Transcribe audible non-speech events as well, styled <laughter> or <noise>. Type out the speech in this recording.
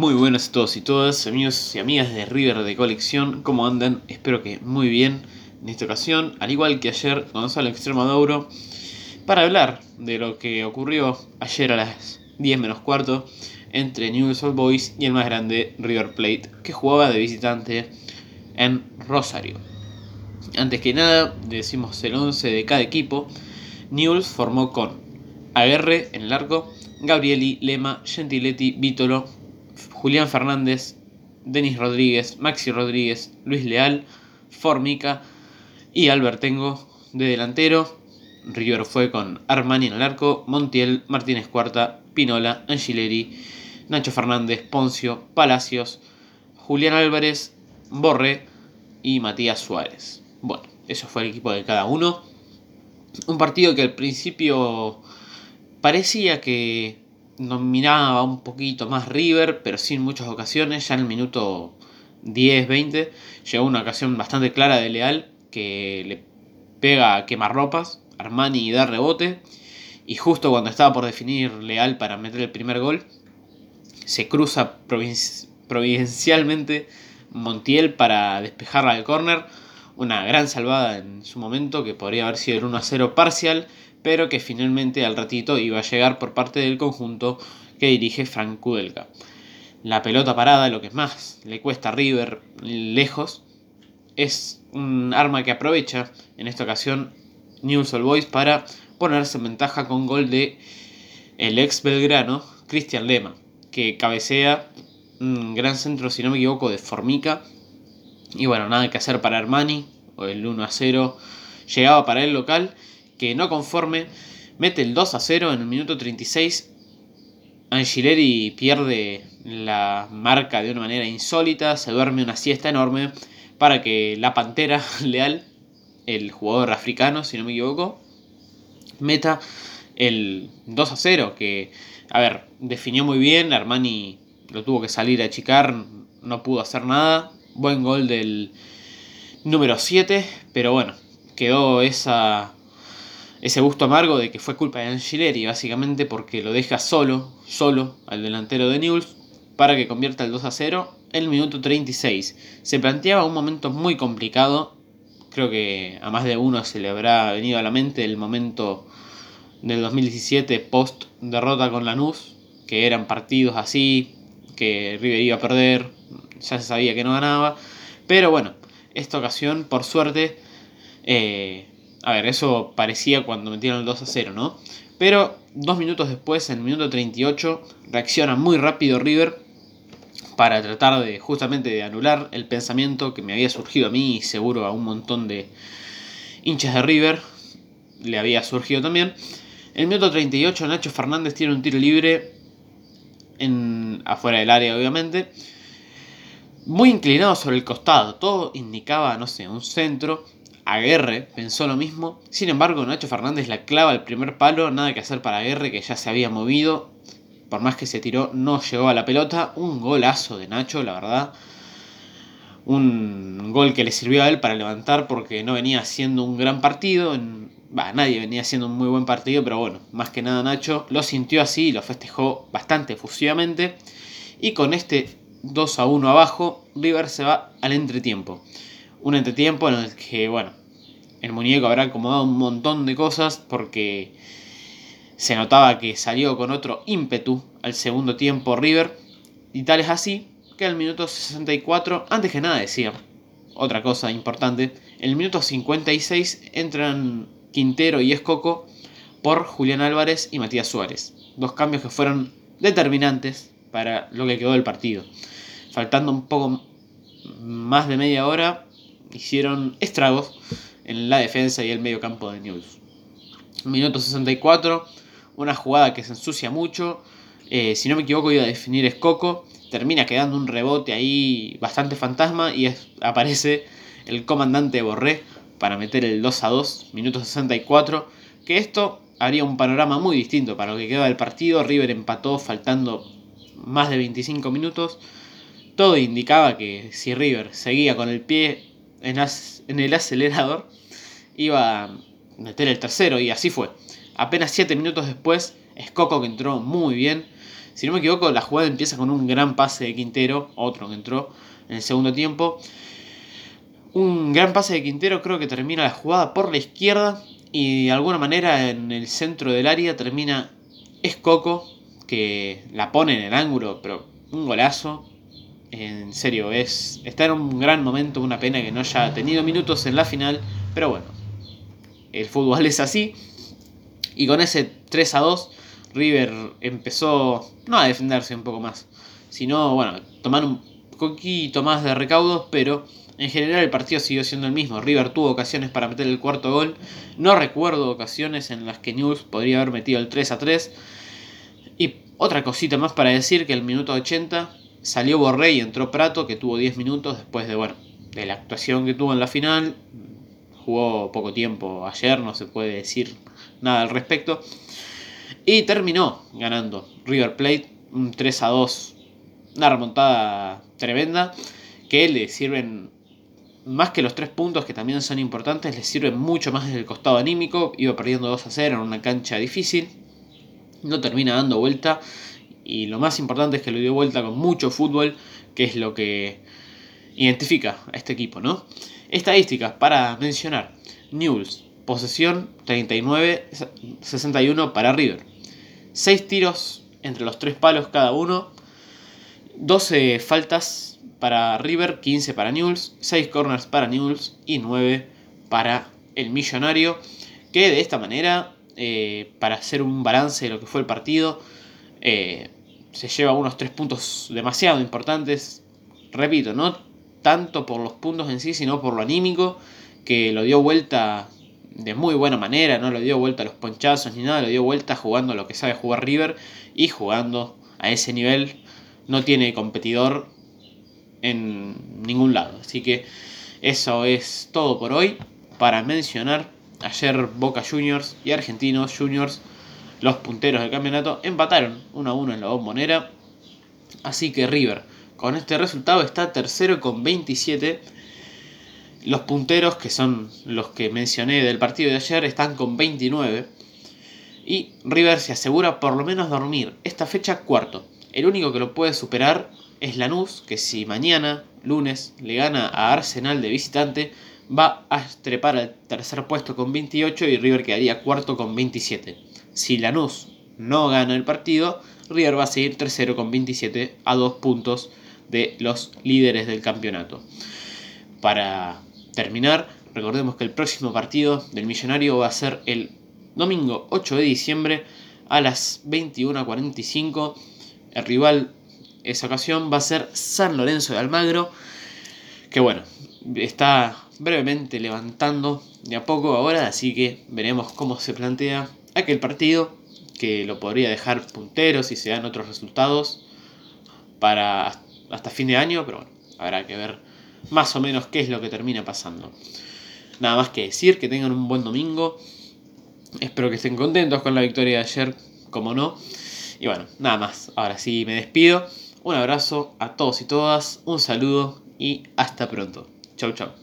Muy buenas a todos y todas, amigos y amigas de River de colección, ¿cómo andan? Espero que muy bien en esta ocasión, al igual que ayer, Gonzalo Extremaduro, para hablar de lo que ocurrió ayer a las 10 menos cuarto entre Newell's Old Boys y el más grande River Plate, que jugaba de visitante en Rosario. Antes que nada, decimos el 11 de cada equipo. Newell's formó con Aguerre en el arco, Gabrieli, Lema, Gentiletti, Vítolo, Julián Fernández, Denis Rodríguez, Maxi Rodríguez, Luis Leal, Formica y Albertengo de delantero. River fue con Armani en el arco, Montiel, Martínez Cuarta, Pinola, Angileri, Nacho Fernández, Poncio, Palacios, Julián Álvarez, Borre y Matías Suárez. Bueno, eso fue el equipo de cada uno. Un partido que al principio parecía que dominaba un poquito más River, pero sin muchas ocasiones. Ya en el minuto 10-20 llegó una ocasión bastante clara de Leal que le pega a quemar ropas, Armani da rebote. Y justo cuando estaba por definir Leal para meter el primer gol, se cruza providencialmente Montiel para despejarla al córner. Una gran salvada en su momento que podría haber sido el 1 0 parcial pero que finalmente al ratito iba a llegar por parte del conjunto que dirige Frank Kudelka. La pelota parada, lo que es más le cuesta a River lejos, es un arma que aprovecha en esta ocasión News All Boys para ponerse en ventaja con gol de el ex belgrano Cristian Lema, que cabecea un gran centro, si no me equivoco, de Formica. Y bueno, nada que hacer para Armani, o el 1 a 0 llegaba para el local que no conforme mete el 2 a 0 en el minuto 36. Angileri pierde la marca de una manera insólita, se duerme una siesta enorme para que la Pantera <laughs> Leal, el jugador africano, si no me equivoco, meta el 2 a 0, que, a ver, definió muy bien, Armani lo tuvo que salir a achicar, no pudo hacer nada, buen gol del número 7, pero bueno, quedó esa ese gusto amargo de que fue culpa de Angileri, básicamente porque lo deja solo, solo al delantero de Newell's para que convierta el 2 a 0 en el minuto 36. Se planteaba un momento muy complicado, creo que a más de uno se le habrá venido a la mente el momento del 2017 post derrota con Lanús, que eran partidos así, que River iba a perder, ya se sabía que no ganaba, pero bueno, esta ocasión por suerte eh, a ver, eso parecía cuando metieron el 2 a 0, ¿no? Pero dos minutos después, en el minuto 38, reacciona muy rápido River para tratar de justamente de anular el pensamiento que me había surgido a mí y seguro a un montón de hinchas de River le había surgido también. En el minuto 38 Nacho Fernández tiene un tiro libre en, afuera del área obviamente. Muy inclinado sobre el costado. Todo indicaba, no sé, un centro. Aguerre pensó lo mismo. Sin embargo, Nacho Fernández la clava al primer palo. Nada que hacer para Aguerre, que ya se había movido. Por más que se tiró, no llegó a la pelota. Un golazo de Nacho, la verdad. Un gol que le sirvió a él para levantar porque no venía haciendo un gran partido. nadie venía haciendo un muy buen partido, pero bueno, más que nada Nacho lo sintió así y lo festejó bastante efusivamente. Y con este 2 a 1 abajo, River se va al entretiempo. Un entretiempo en el que, bueno, el muñeco habrá acomodado un montón de cosas porque se notaba que salió con otro ímpetu al segundo tiempo River. Y tal es así que al minuto 64, antes que nada decía, otra cosa importante, el minuto 56 entran Quintero y Escoco por Julián Álvarez y Matías Suárez. Dos cambios que fueron determinantes para lo que quedó del partido. Faltando un poco más de media hora, hicieron estragos en la defensa y el medio campo de News. Minuto 64, una jugada que se ensucia mucho. Eh, si no me equivoco, iba a definir Escoco. Termina quedando un rebote ahí bastante fantasma y aparece el comandante Borré para meter el 2 a 2, minuto 64. Que esto haría un panorama muy distinto para lo que queda del partido. River empató faltando más de 25 minutos. Todo indicaba que si River seguía con el pie en, el acelerador, iba a meter el tercero y así fue. Apenas 7 minutos después, Escoco que entró muy bien, Si no me equivoco, la jugada empieza con un gran pase de Quintero, otro que entró en el segundo tiempo. Un gran pase de Quintero, creo que termina la jugada por la izquierda y de alguna manera en el centro del área termina Escoco, que la pone en el ángulo, pero un golazo. En serio, es está en un gran momento, una pena que no haya tenido minutos en la final, pero bueno, el fútbol <laughs> es así. Y con ese 3 a 2, River empezó no a defenderse un poco más, sino, bueno, tomar un poquito más de recaudos, pero en general el partido siguió siendo el mismo. River tuvo ocasiones para meter el cuarto gol. No recuerdo ocasiones en las que News podría haber metido el 3 a 3. Y otra cosita más para decir que el minuto 80 salió Borré y entró Prato, que tuvo 10 minutos después de, bueno, de la actuación que tuvo en la final. Jugó poco tiempo ayer, no se puede decir nada al respecto. Y terminó ganando River Plate un 3 a 2. Una remontada tremenda que le sirven más que los tres puntos que también son importantes, le sirven mucho más desde el costado anímico. Iba perdiendo 2 a 0 en una cancha difícil. No termina dando vuelta. Y lo más importante es que lo dio vuelta con mucho fútbol, que es lo que identifica a este equipo, ¿no? Estadísticas para mencionar. News, posesión 39-61 para River. 6 tiros entre los tres palos cada uno. 12 faltas para River, 15 para Newell's, 6 corners para Newell's y 9 para el Millonario. Que de esta manera, eh, para hacer un balance de lo que fue el partido, eh, se lleva unos 3 puntos demasiado importantes. Repito, no tanto por los puntos en sí, sino por lo anímico, que lo dio vuelta de muy buena manera, no lo dio vuelta a los ponchazos ni nada, lo dio vuelta jugando lo que sabe jugar River y jugando a ese nivel no tiene competidor en ningún lado. Así que eso es todo por hoy. Para mencionar, ayer Boca Juniors y Argentinos Juniors, los punteros del campeonato, empataron 1 a 1 en la bombonera. Así que River, con este resultado, está tercero con 27 los punteros, que son los que mencioné del partido de ayer, están con 29. Y River se asegura por lo menos dormir esta fecha cuarto. El único que lo puede superar es Lanús, que si mañana, lunes, le gana a Arsenal de visitante, va a trepar al tercer puesto con 28 y River quedaría cuarto con 27. Si Lanús no gana el partido, River va a seguir tercero con 27 a dos puntos de los líderes del campeonato. Para terminar, recordemos que el próximo partido del Millonario va a ser el domingo 8 de diciembre a las 21.45. El rival esa ocasión va a ser San Lorenzo de Almagro, que bueno, está brevemente levantando de a poco ahora, así que veremos cómo se plantea aquel partido, que lo podría dejar puntero si se dan otros resultados para hasta fin de año, pero bueno, habrá que ver más o menos qué es lo que termina pasando. Nada más que decir, que tengan un buen domingo. Espero que estén contentos con la victoria de ayer, como no. Y bueno, nada más. Ahora sí me despido. Un abrazo a todos y todas, un saludo y hasta pronto. Chau chau.